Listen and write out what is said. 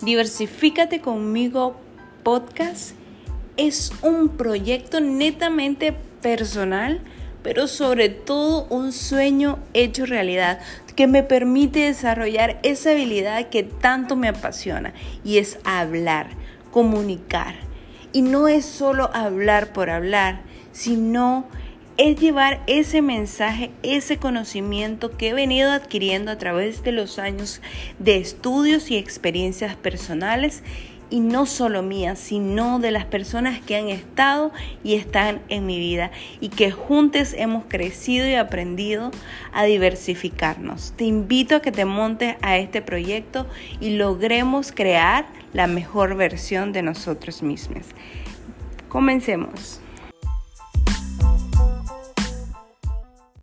Diversifícate conmigo podcast es un proyecto netamente personal, pero sobre todo un sueño hecho realidad que me permite desarrollar esa habilidad que tanto me apasiona y es hablar, comunicar. Y no es solo hablar por hablar, sino es llevar ese mensaje, ese conocimiento que he venido adquiriendo a través de los años de estudios y experiencias personales y no solo mías, sino de las personas que han estado y están en mi vida y que juntos hemos crecido y aprendido a diversificarnos. Te invito a que te montes a este proyecto y logremos crear la mejor versión de nosotros mismos. Comencemos.